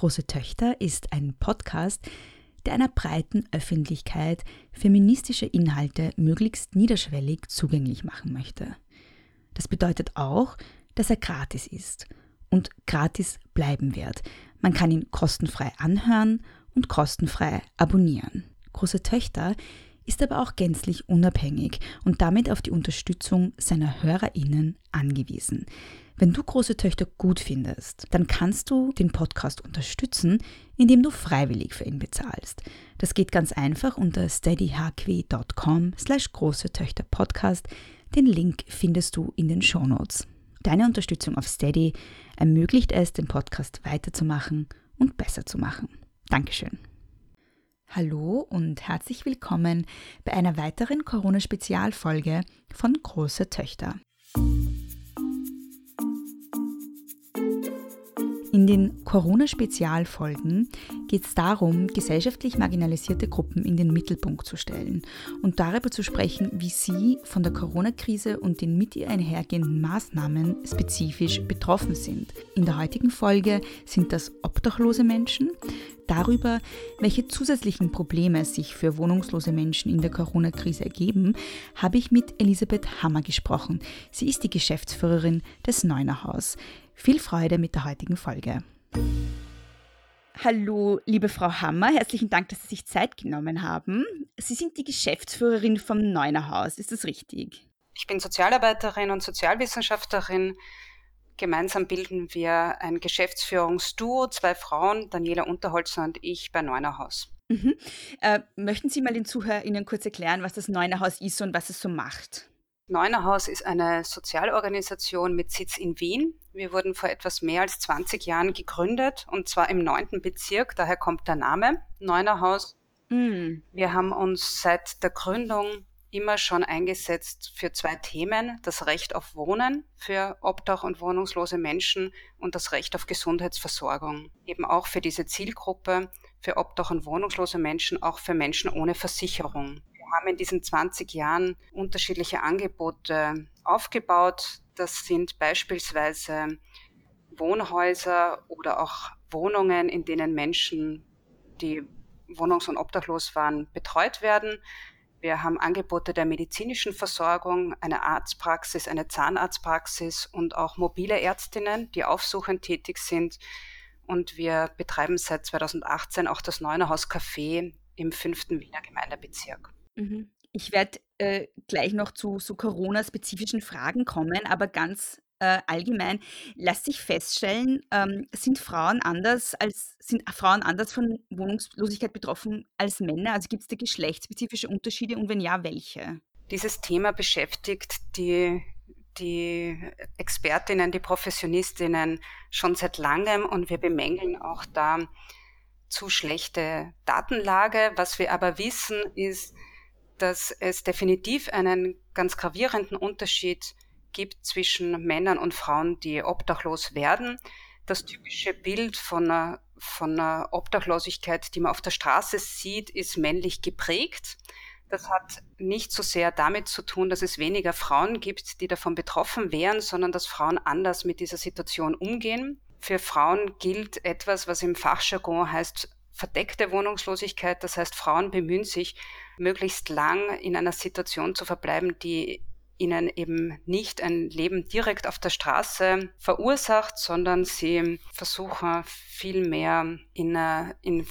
Große Töchter ist ein Podcast, der einer breiten Öffentlichkeit feministische Inhalte möglichst niederschwellig zugänglich machen möchte. Das bedeutet auch, dass er gratis ist und gratis bleiben wird. Man kann ihn kostenfrei anhören und kostenfrei abonnieren. Große Töchter ist aber auch gänzlich unabhängig und damit auf die Unterstützung seiner Hörerinnen angewiesen. Wenn du große Töchter gut findest, dann kannst du den Podcast unterstützen, indem du freiwillig für ihn bezahlst. Das geht ganz einfach unter steadyhq.com slash große Töchter Podcast. Den Link findest du in den Shownotes. Deine Unterstützung auf Steady ermöglicht es, den Podcast weiterzumachen und besser zu machen. Dankeschön. Hallo und herzlich willkommen bei einer weiteren Corona-Spezialfolge von Große Töchter. In den Corona-Spezialfolgen geht es darum, gesellschaftlich marginalisierte Gruppen in den Mittelpunkt zu stellen und darüber zu sprechen, wie sie von der Corona-Krise und den mit ihr einhergehenden Maßnahmen spezifisch betroffen sind. In der heutigen Folge sind das obdachlose Menschen, darüber, welche zusätzlichen Probleme sich für wohnungslose Menschen in der Corona-Krise ergeben, habe ich mit Elisabeth Hammer gesprochen. Sie ist die Geschäftsführerin des Neuner Haus. Viel Freude mit der heutigen Folge. Hallo, liebe Frau Hammer, herzlichen Dank, dass Sie sich Zeit genommen haben. Sie sind die Geschäftsführerin vom Neuner Haus, ist das richtig? Ich bin Sozialarbeiterin und Sozialwissenschaftlerin. Gemeinsam bilden wir ein Geschäftsführungsduo, zwei Frauen, Daniela Unterholzer und ich bei Neuner Haus. Mhm. Äh, möchten Sie mal den ZuhörerInnen kurz erklären, was das Neuner Haus ist und was es so macht? Neunerhaus ist eine Sozialorganisation mit Sitz in Wien. Wir wurden vor etwas mehr als 20 Jahren gegründet und zwar im neunten Bezirk, daher kommt der Name Neunerhaus. Mm. Wir haben uns seit der Gründung immer schon eingesetzt für zwei Themen, das Recht auf Wohnen für Obdach- und wohnungslose Menschen und das Recht auf Gesundheitsversorgung. Eben auch für diese Zielgruppe, für Obdach- und wohnungslose Menschen, auch für Menschen ohne Versicherung haben in diesen 20 Jahren unterschiedliche Angebote aufgebaut. Das sind beispielsweise Wohnhäuser oder auch Wohnungen, in denen Menschen, die wohnungs- und obdachlos waren, betreut werden. Wir haben Angebote der medizinischen Versorgung, eine Arztpraxis, eine Zahnarztpraxis und auch mobile Ärztinnen, die aufsuchend tätig sind. Und wir betreiben seit 2018 auch das Neunerhaus Café im fünften Wiener Gemeindebezirk. Mhm. Ich werde äh, gleich noch zu so Corona-spezifischen Fragen kommen, aber ganz äh, allgemein lässt sich feststellen, ähm, sind Frauen anders als sind Frauen anders von Wohnungslosigkeit betroffen als Männer? Also gibt es da geschlechtsspezifische Unterschiede und wenn ja, welche? Dieses Thema beschäftigt die die Expertinnen, die Professionistinnen schon seit langem und wir bemängeln auch da zu schlechte Datenlage. Was wir aber wissen, ist, dass es definitiv einen ganz gravierenden Unterschied gibt zwischen Männern und Frauen, die obdachlos werden. Das typische Bild von einer, von einer Obdachlosigkeit, die man auf der Straße sieht, ist männlich geprägt. Das hat nicht so sehr damit zu tun, dass es weniger Frauen gibt, die davon betroffen wären, sondern dass Frauen anders mit dieser Situation umgehen. Für Frauen gilt etwas, was im Fachjargon heißt verdeckte Wohnungslosigkeit. Das heißt, Frauen bemühen sich, möglichst lang in einer Situation zu verbleiben, die ihnen eben nicht ein Leben direkt auf der Straße verursacht, sondern sie versuchen vielmehr in, in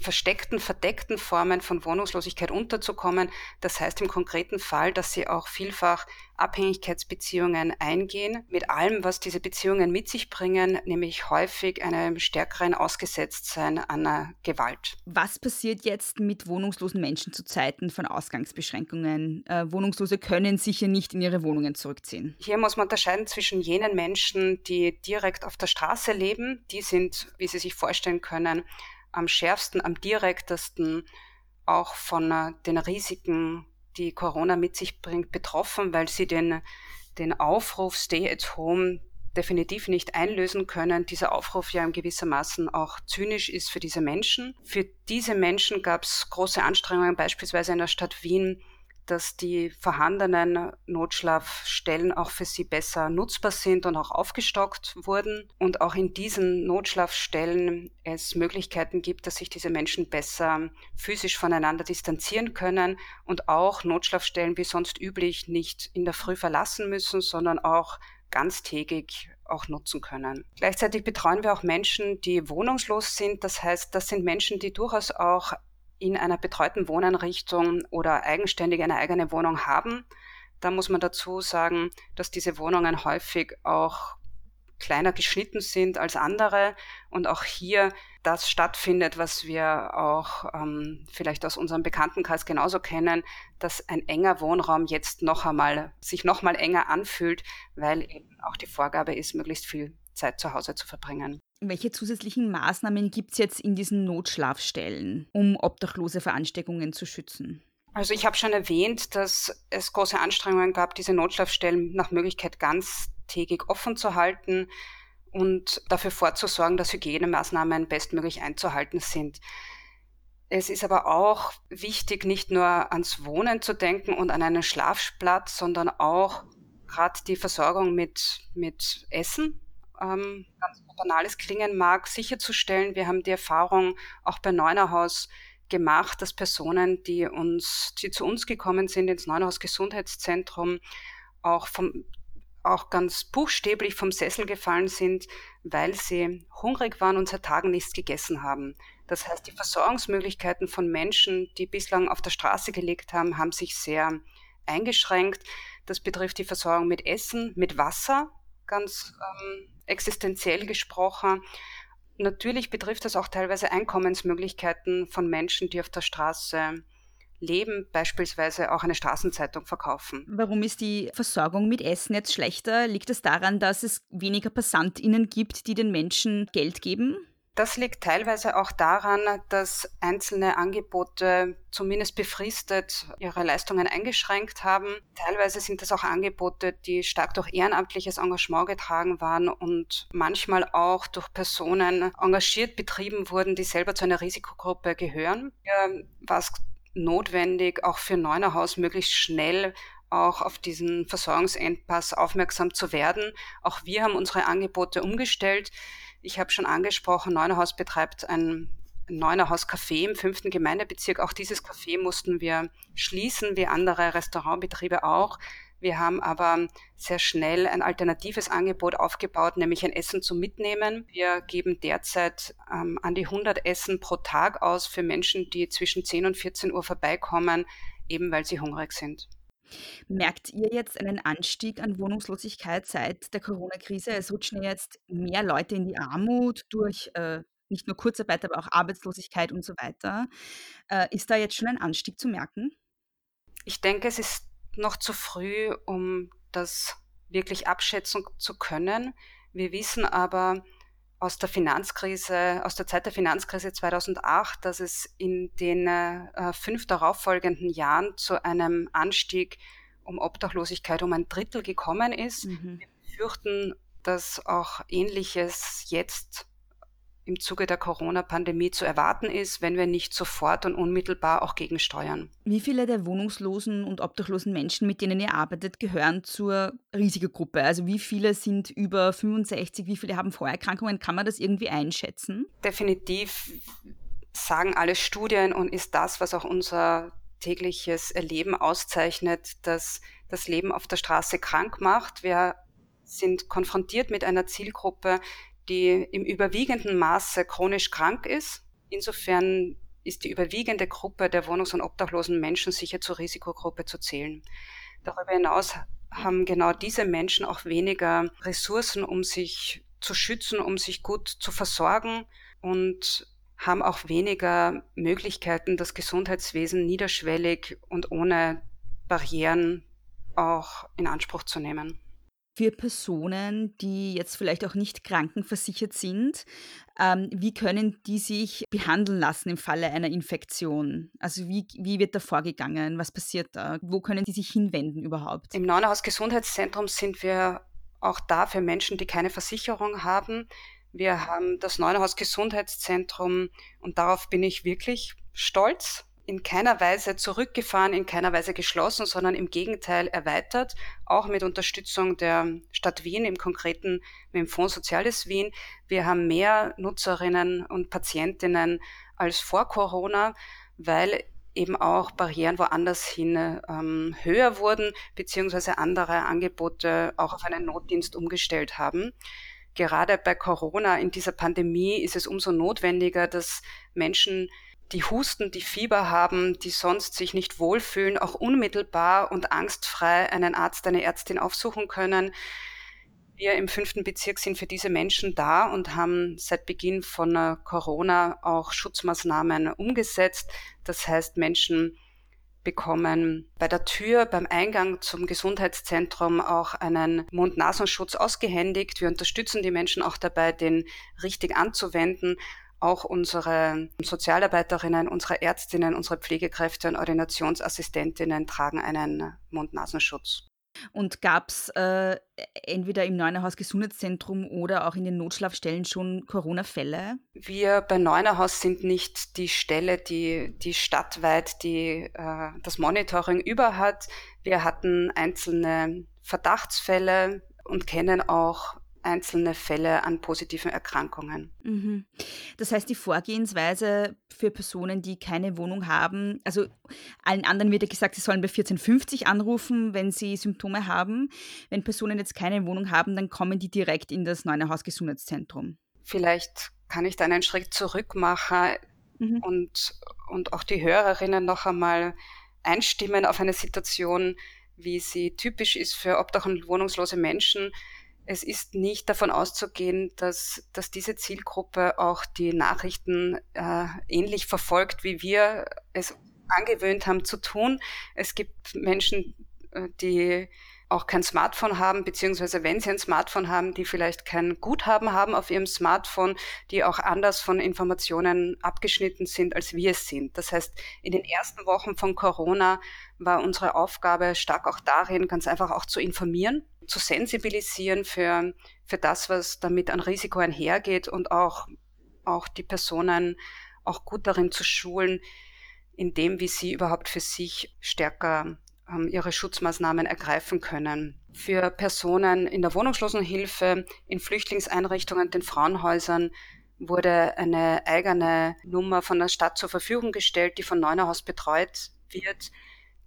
versteckten, verdeckten Formen von Wohnungslosigkeit unterzukommen. Das heißt im konkreten Fall, dass sie auch vielfach Abhängigkeitsbeziehungen eingehen, mit allem, was diese Beziehungen mit sich bringen, nämlich häufig einem stärkeren Ausgesetztsein an einer Gewalt. Was passiert jetzt mit wohnungslosen Menschen zu Zeiten von Ausgangsbeschränkungen? Äh, Wohnungslose können sicher nicht in ihre Wohnungen zurückziehen. Hier muss man unterscheiden zwischen jenen Menschen, die direkt auf der Straße leben. Die sind, wie Sie sich vorstellen können, am schärfsten, am direktesten auch von äh, den Risiken die Corona mit sich bringt, betroffen, weil sie den, den Aufruf Stay at Home definitiv nicht einlösen können. Dieser Aufruf ja in gewissermaßen auch zynisch ist für diese Menschen. Für diese Menschen gab es große Anstrengungen, beispielsweise in der Stadt Wien, dass die vorhandenen Notschlafstellen auch für sie besser nutzbar sind und auch aufgestockt wurden und auch in diesen Notschlafstellen es Möglichkeiten gibt, dass sich diese Menschen besser physisch voneinander distanzieren können und auch Notschlafstellen wie sonst üblich nicht in der Früh verlassen müssen, sondern auch ganztägig auch nutzen können. Gleichzeitig betreuen wir auch Menschen, die wohnungslos sind. Das heißt, das sind Menschen, die durchaus auch in einer betreuten Wohneinrichtung oder eigenständig eine eigene Wohnung haben. Da muss man dazu sagen, dass diese Wohnungen häufig auch kleiner geschnitten sind als andere und auch hier das stattfindet, was wir auch ähm, vielleicht aus unserem Bekanntenkreis genauso kennen, dass ein enger Wohnraum jetzt noch einmal sich noch mal enger anfühlt, weil eben auch die Vorgabe ist, möglichst viel Zeit zu Hause zu verbringen. Welche zusätzlichen Maßnahmen gibt es jetzt in diesen Notschlafstellen, um Obdachlose vor Ansteckungen zu schützen? Also ich habe schon erwähnt, dass es große Anstrengungen gab, diese Notschlafstellen nach Möglichkeit ganztägig offen zu halten und dafür vorzusorgen, dass Hygienemaßnahmen bestmöglich einzuhalten sind. Es ist aber auch wichtig, nicht nur ans Wohnen zu denken und an einen Schlafplatz, sondern auch gerade die Versorgung mit, mit Essen ähm, ganz banales klingen mag, sicherzustellen. Wir haben die Erfahrung auch bei Neunerhaus gemacht, dass Personen, die uns, die zu uns gekommen sind ins Neunerhaus Gesundheitszentrum, auch vom auch ganz buchstäblich vom Sessel gefallen sind, weil sie hungrig waren und seit Tagen nichts gegessen haben. Das heißt, die Versorgungsmöglichkeiten von Menschen, die bislang auf der Straße gelegt haben, haben sich sehr eingeschränkt. Das betrifft die Versorgung mit Essen, mit Wasser, ganz ähm, existenziell gesprochen. Natürlich betrifft das auch teilweise Einkommensmöglichkeiten von Menschen, die auf der Straße leben, beispielsweise auch eine Straßenzeitung verkaufen. Warum ist die Versorgung mit Essen jetzt schlechter? Liegt es daran, dass es weniger PassantInnen gibt, die den Menschen Geld geben? Das liegt teilweise auch daran, dass einzelne Angebote zumindest befristet ihre Leistungen eingeschränkt haben. Teilweise sind das auch Angebote, die stark durch ehrenamtliches Engagement getragen waren und manchmal auch durch Personen engagiert betrieben wurden, die selber zu einer Risikogruppe gehören. Hier war es notwendig, auch für Neunerhaus möglichst schnell auch auf diesen Versorgungsengpass aufmerksam zu werden. Auch wir haben unsere Angebote umgestellt. Ich habe schon angesprochen, Neunerhaus betreibt ein Neunerhaus Café im fünften Gemeindebezirk. Auch dieses Café mussten wir schließen, wie andere Restaurantbetriebe auch. Wir haben aber sehr schnell ein alternatives Angebot aufgebaut, nämlich ein Essen zum Mitnehmen. Wir geben derzeit ähm, an die 100 Essen pro Tag aus für Menschen, die zwischen 10 und 14 Uhr vorbeikommen, eben weil sie hungrig sind. Merkt ihr jetzt einen Anstieg an Wohnungslosigkeit seit der Corona-Krise? Es rutschen jetzt mehr Leute in die Armut durch äh, nicht nur Kurzarbeit, aber auch Arbeitslosigkeit und so weiter. Äh, ist da jetzt schon ein Anstieg zu merken? Ich denke, es ist noch zu früh, um das wirklich abschätzen zu können. Wir wissen aber aus der Finanzkrise, aus der Zeit der Finanzkrise 2008, dass es in den äh, fünf darauffolgenden Jahren zu einem Anstieg um Obdachlosigkeit um ein Drittel gekommen ist. Mhm. Wir befürchten, dass auch Ähnliches jetzt im Zuge der Corona-Pandemie zu erwarten ist, wenn wir nicht sofort und unmittelbar auch gegensteuern. Wie viele der wohnungslosen und obdachlosen Menschen, mit denen ihr arbeitet, gehören zur Risikogruppe? Also wie viele sind über 65, wie viele haben Vorerkrankungen? Kann man das irgendwie einschätzen? Definitiv sagen alle Studien und ist das, was auch unser tägliches Erleben auszeichnet, dass das Leben auf der Straße krank macht. Wir sind konfrontiert mit einer Zielgruppe, die im überwiegenden Maße chronisch krank ist. Insofern ist die überwiegende Gruppe der wohnungs- und obdachlosen Menschen sicher zur Risikogruppe zu zählen. Darüber hinaus haben genau diese Menschen auch weniger Ressourcen, um sich zu schützen, um sich gut zu versorgen und haben auch weniger Möglichkeiten, das Gesundheitswesen niederschwellig und ohne Barrieren auch in Anspruch zu nehmen für Personen, die jetzt vielleicht auch nicht krankenversichert sind, ähm, wie können die sich behandeln lassen im Falle einer Infektion? Also wie, wie wird da vorgegangen? Was passiert da? Wo können die sich hinwenden überhaupt? Im Neunerhaus Gesundheitszentrum sind wir auch da für Menschen, die keine Versicherung haben. Wir haben das Neunerhaus Gesundheitszentrum und darauf bin ich wirklich stolz in keiner Weise zurückgefahren, in keiner Weise geschlossen, sondern im Gegenteil erweitert, auch mit Unterstützung der Stadt Wien, im Konkreten mit dem Fonds Soziales Wien. Wir haben mehr Nutzerinnen und Patientinnen als vor Corona, weil eben auch Barrieren woanders hin ähm, höher wurden, beziehungsweise andere Angebote auch auf einen Notdienst umgestellt haben. Gerade bei Corona in dieser Pandemie ist es umso notwendiger, dass Menschen die Husten, die Fieber haben, die sonst sich nicht wohlfühlen, auch unmittelbar und angstfrei einen Arzt, eine Ärztin aufsuchen können. Wir im fünften Bezirk sind für diese Menschen da und haben seit Beginn von äh, Corona auch Schutzmaßnahmen umgesetzt. Das heißt, Menschen bekommen bei der Tür beim Eingang zum Gesundheitszentrum auch einen Mund-Nasenschutz ausgehändigt. Wir unterstützen die Menschen auch dabei, den richtig anzuwenden auch unsere Sozialarbeiterinnen, unsere Ärztinnen, unsere Pflegekräfte und Ordinationsassistentinnen tragen einen Mund-Nasenschutz. Und gab es äh, entweder im Neunerhaus Gesundheitszentrum oder auch in den Notschlafstellen schon Corona-Fälle? Wir bei Neunerhaus sind nicht die Stelle, die, die stadtweit die, äh, das Monitoring über hat. Wir hatten einzelne Verdachtsfälle und kennen auch einzelne Fälle an positiven Erkrankungen. Mhm. Das heißt, die Vorgehensweise für Personen, die keine Wohnung haben, also allen anderen wird ja gesagt, sie sollen bei 1450 anrufen, wenn sie Symptome haben. Wenn Personen jetzt keine Wohnung haben, dann kommen die direkt in das Neunerhaus Gesundheitszentrum. Vielleicht kann ich da einen Schritt zurück machen mhm. und, und auch die Hörerinnen noch einmal einstimmen auf eine Situation, wie sie typisch ist für obdach- und wohnungslose Menschen es ist nicht davon auszugehen, dass, dass diese Zielgruppe auch die Nachrichten äh, ähnlich verfolgt, wie wir es angewöhnt haben zu tun. Es gibt Menschen, äh, die auch kein Smartphone haben, beziehungsweise wenn sie ein Smartphone haben, die vielleicht kein Guthaben haben auf ihrem Smartphone, die auch anders von Informationen abgeschnitten sind, als wir es sind. Das heißt, in den ersten Wochen von Corona war unsere Aufgabe stark auch darin, ganz einfach auch zu informieren, zu sensibilisieren für, für das, was damit an Risiko einhergeht und auch, auch die Personen auch gut darin zu schulen, in dem, wie sie überhaupt für sich stärker ihre Schutzmaßnahmen ergreifen können. Für Personen in der Wohnungslosenhilfe, in Flüchtlingseinrichtungen, den Frauenhäusern wurde eine eigene Nummer von der Stadt zur Verfügung gestellt, die von Neunerhaus betreut wird,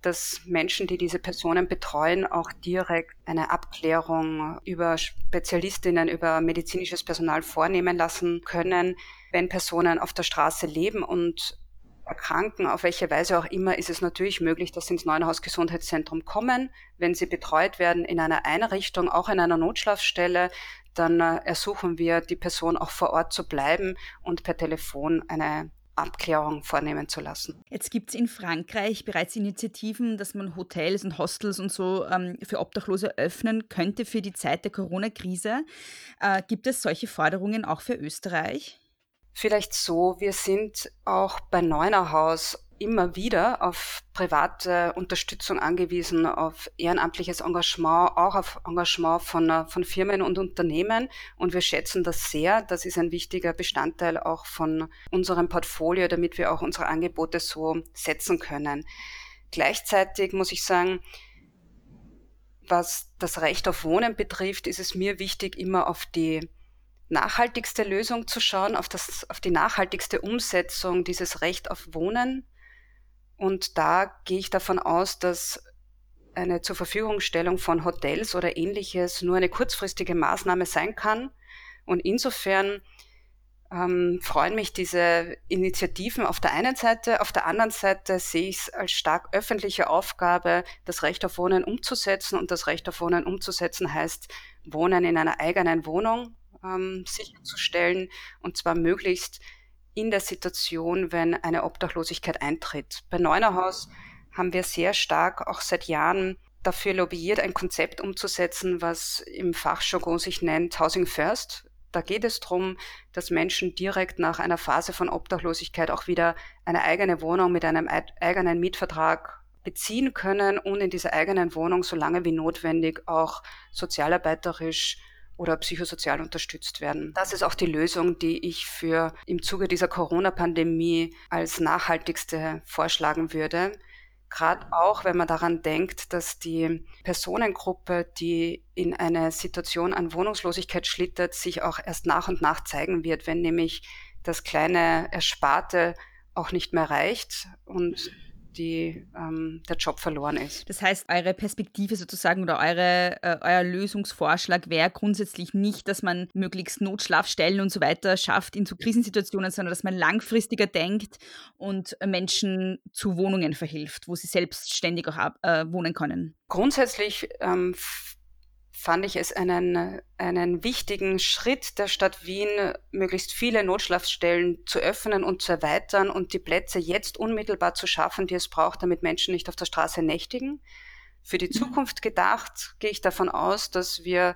dass Menschen, die diese Personen betreuen, auch direkt eine Abklärung über Spezialistinnen, über medizinisches Personal vornehmen lassen können, wenn Personen auf der Straße leben und erkranken, auf welche Weise auch immer, ist es natürlich möglich, dass sie ins Neuenhaus Gesundheitszentrum kommen. Wenn sie betreut werden in einer Einrichtung, auch in einer Notschlafstelle, dann äh, ersuchen wir die Person auch vor Ort zu bleiben und per Telefon eine Abklärung vornehmen zu lassen. Jetzt gibt es in Frankreich bereits Initiativen, dass man Hotels und Hostels und so ähm, für Obdachlose öffnen könnte für die Zeit der Corona-Krise. Äh, gibt es solche Forderungen auch für Österreich? Vielleicht so, wir sind auch bei Neunerhaus immer wieder auf private Unterstützung angewiesen, auf ehrenamtliches Engagement, auch auf Engagement von, von Firmen und Unternehmen. Und wir schätzen das sehr. Das ist ein wichtiger Bestandteil auch von unserem Portfolio, damit wir auch unsere Angebote so setzen können. Gleichzeitig muss ich sagen, was das Recht auf Wohnen betrifft, ist es mir wichtig, immer auf die nachhaltigste Lösung zu schauen, auf, das, auf die nachhaltigste Umsetzung dieses Recht auf Wohnen. Und da gehe ich davon aus, dass eine zur Verfügungstellung von Hotels oder ähnliches nur eine kurzfristige Maßnahme sein kann. Und insofern ähm, freuen mich diese Initiativen auf der einen Seite. Auf der anderen Seite sehe ich es als stark öffentliche Aufgabe, das Recht auf Wohnen umzusetzen. Und das Recht auf Wohnen umzusetzen heißt, Wohnen in einer eigenen Wohnung, ähm, sicherzustellen und zwar möglichst in der Situation, wenn eine Obdachlosigkeit eintritt. Bei Neunerhaus haben wir sehr stark auch seit Jahren dafür lobbyiert, ein Konzept umzusetzen, was im Fachjargon sich nennt Housing First. Da geht es darum, dass Menschen direkt nach einer Phase von Obdachlosigkeit auch wieder eine eigene Wohnung mit einem eigenen Mietvertrag beziehen können und in dieser eigenen Wohnung so lange wie notwendig auch sozialarbeiterisch oder psychosozial unterstützt werden. Das ist auch die Lösung, die ich für im Zuge dieser Corona-Pandemie als nachhaltigste vorschlagen würde. Gerade auch, wenn man daran denkt, dass die Personengruppe, die in eine Situation an Wohnungslosigkeit schlittert, sich auch erst nach und nach zeigen wird, wenn nämlich das kleine Ersparte auch nicht mehr reicht und die, ähm, der Job verloren ist. Das heißt, eure Perspektive sozusagen oder eure, äh, euer Lösungsvorschlag wäre grundsätzlich nicht, dass man möglichst Notschlafstellen und so weiter schafft in so Krisensituationen, sondern dass man langfristiger denkt und Menschen zu Wohnungen verhilft, wo sie selbstständig auch äh, wohnen können. Grundsätzlich ähm, fand ich es einen, einen wichtigen Schritt der Stadt Wien, möglichst viele Notschlafstellen zu öffnen und zu erweitern und die Plätze jetzt unmittelbar zu schaffen, die es braucht, damit Menschen nicht auf der Straße nächtigen. Für die mhm. Zukunft gedacht gehe ich davon aus, dass wir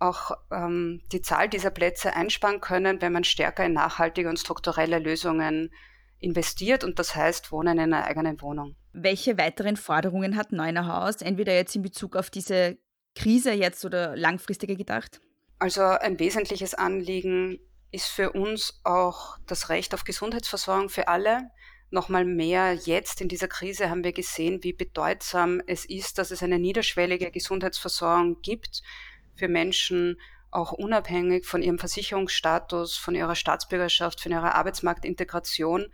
auch ähm, die Zahl dieser Plätze einsparen können, wenn man stärker in nachhaltige und strukturelle Lösungen investiert und das heißt Wohnen in einer eigenen Wohnung. Welche weiteren Forderungen hat Neunerhaus, entweder jetzt in Bezug auf diese Krise jetzt oder langfristiger gedacht? Also ein wesentliches Anliegen ist für uns auch das Recht auf Gesundheitsversorgung für alle. Nochmal mehr jetzt in dieser Krise haben wir gesehen, wie bedeutsam es ist, dass es eine niederschwellige Gesundheitsversorgung gibt für Menschen, auch unabhängig von ihrem Versicherungsstatus, von ihrer Staatsbürgerschaft, von ihrer Arbeitsmarktintegration.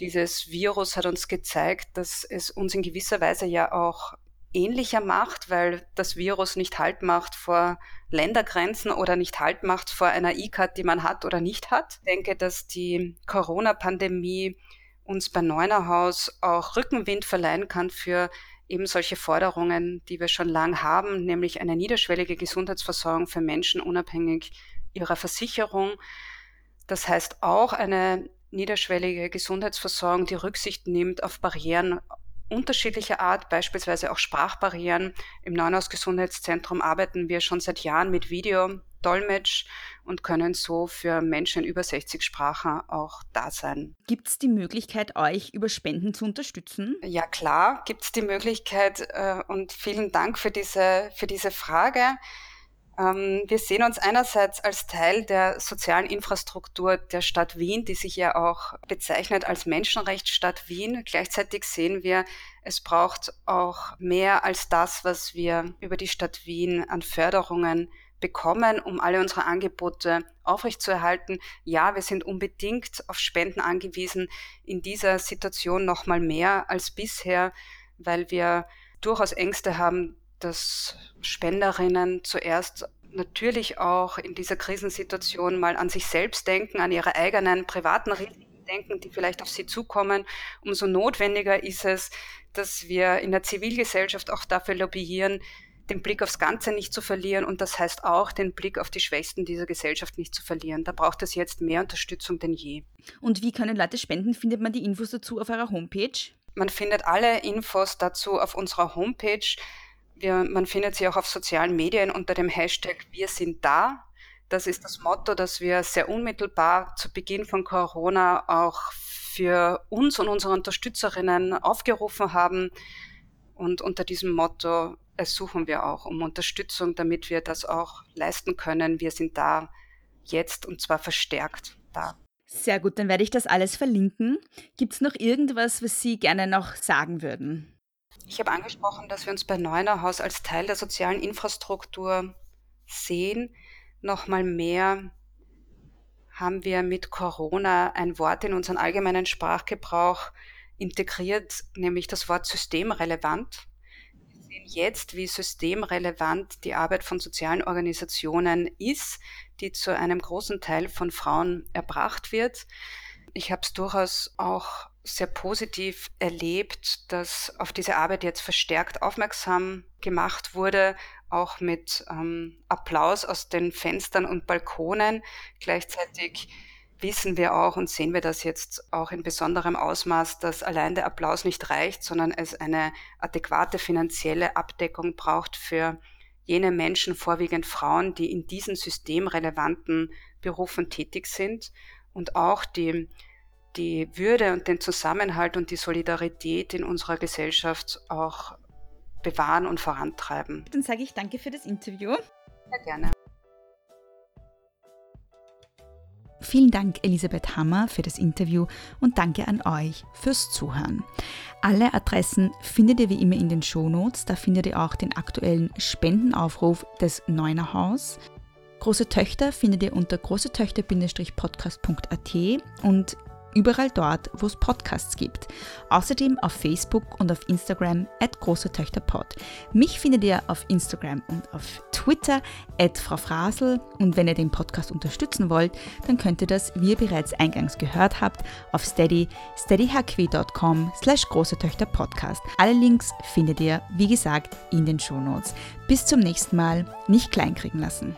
Dieses Virus hat uns gezeigt, dass es uns in gewisser Weise ja auch ähnlicher macht, weil das Virus nicht Halt macht vor Ländergrenzen oder nicht Halt macht vor einer E-Card, die man hat oder nicht hat. Ich denke, dass die Corona-Pandemie uns bei Neunerhaus auch Rückenwind verleihen kann für eben solche Forderungen, die wir schon lang haben, nämlich eine niederschwellige Gesundheitsversorgung für Menschen unabhängig ihrer Versicherung. Das heißt auch eine niederschwellige Gesundheitsversorgung, die Rücksicht nimmt auf Barrieren unterschiedlicher Art, beispielsweise auch Sprachbarrieren. Im Neuhaus Gesundheitszentrum arbeiten wir schon seit Jahren mit Video, Dolmetsch und können so für Menschen über 60 Sprachen auch da sein. Gibt es die Möglichkeit, euch über Spenden zu unterstützen? Ja klar, gibt es die Möglichkeit äh, und vielen Dank für diese, für diese Frage. Ähm, wir sehen uns einerseits als Teil der sozialen Infrastruktur der Stadt Wien, die sich ja auch bezeichnet als Menschenrechtsstadt Wien. Gleichzeitig sehen wir, es braucht auch mehr als das, was wir über die Stadt Wien an Förderungen bekommen, um alle unsere Angebote aufrechtzuerhalten. Ja, wir sind unbedingt auf Spenden angewiesen, in dieser Situation noch mal mehr als bisher, weil wir durchaus Ängste haben, dass Spenderinnen zuerst natürlich auch in dieser Krisensituation mal an sich selbst denken, an ihre eigenen privaten Risiken denken, die vielleicht auf sie zukommen. Umso notwendiger ist es, dass wir in der Zivilgesellschaft auch dafür lobbyieren, den Blick aufs Ganze nicht zu verlieren und das heißt auch, den Blick auf die Schwächsten dieser Gesellschaft nicht zu verlieren. Da braucht es jetzt mehr Unterstützung denn je. Und wie können Leute spenden? Findet man die Infos dazu auf eurer Homepage? Man findet alle Infos dazu auf unserer Homepage. Wir, man findet sie auch auf sozialen Medien unter dem Hashtag Wir sind da. Das ist das Motto, das wir sehr unmittelbar zu Beginn von Corona auch für uns und unsere Unterstützerinnen aufgerufen haben. Und unter diesem Motto ersuchen wir auch um Unterstützung, damit wir das auch leisten können. Wir sind da jetzt und zwar verstärkt da. Sehr gut, dann werde ich das alles verlinken. Gibt es noch irgendwas, was Sie gerne noch sagen würden? Ich habe angesprochen, dass wir uns bei Neunerhaus als Teil der sozialen Infrastruktur sehen. Nochmal mehr haben wir mit Corona ein Wort in unseren allgemeinen Sprachgebrauch integriert, nämlich das Wort systemrelevant. Wir sehen jetzt, wie systemrelevant die Arbeit von sozialen Organisationen ist, die zu einem großen Teil von Frauen erbracht wird. Ich habe es durchaus auch sehr positiv erlebt, dass auf diese Arbeit jetzt verstärkt aufmerksam gemacht wurde, auch mit ähm, Applaus aus den Fenstern und Balkonen. Gleichzeitig wissen wir auch und sehen wir das jetzt auch in besonderem Ausmaß, dass allein der Applaus nicht reicht, sondern es eine adäquate finanzielle Abdeckung braucht für jene Menschen, vorwiegend Frauen, die in diesen systemrelevanten Berufen tätig sind und auch die die Würde und den Zusammenhalt und die Solidarität in unserer Gesellschaft auch bewahren und vorantreiben. Dann sage ich danke für das Interview. Sehr gerne. Vielen Dank, Elisabeth Hammer, für das Interview und danke an euch fürs Zuhören. Alle Adressen findet ihr wie immer in den Shownotes. Da findet ihr auch den aktuellen Spendenaufruf des Neuner Haus. Große Töchter findet ihr unter großetöchter-podcast.at und überall dort, wo es Podcasts gibt. Außerdem auf Facebook und auf Instagram at große Töchter Pod. Mich findet ihr auf Instagram und auf Twitter at Frau Frasel und wenn ihr den Podcast unterstützen wollt, dann könnt ihr das, wie ihr bereits eingangs gehört habt, auf steady steadyhq.com slash große Töchter Podcast. Alle Links findet ihr, wie gesagt, in den Shownotes. Bis zum nächsten Mal, nicht kleinkriegen lassen.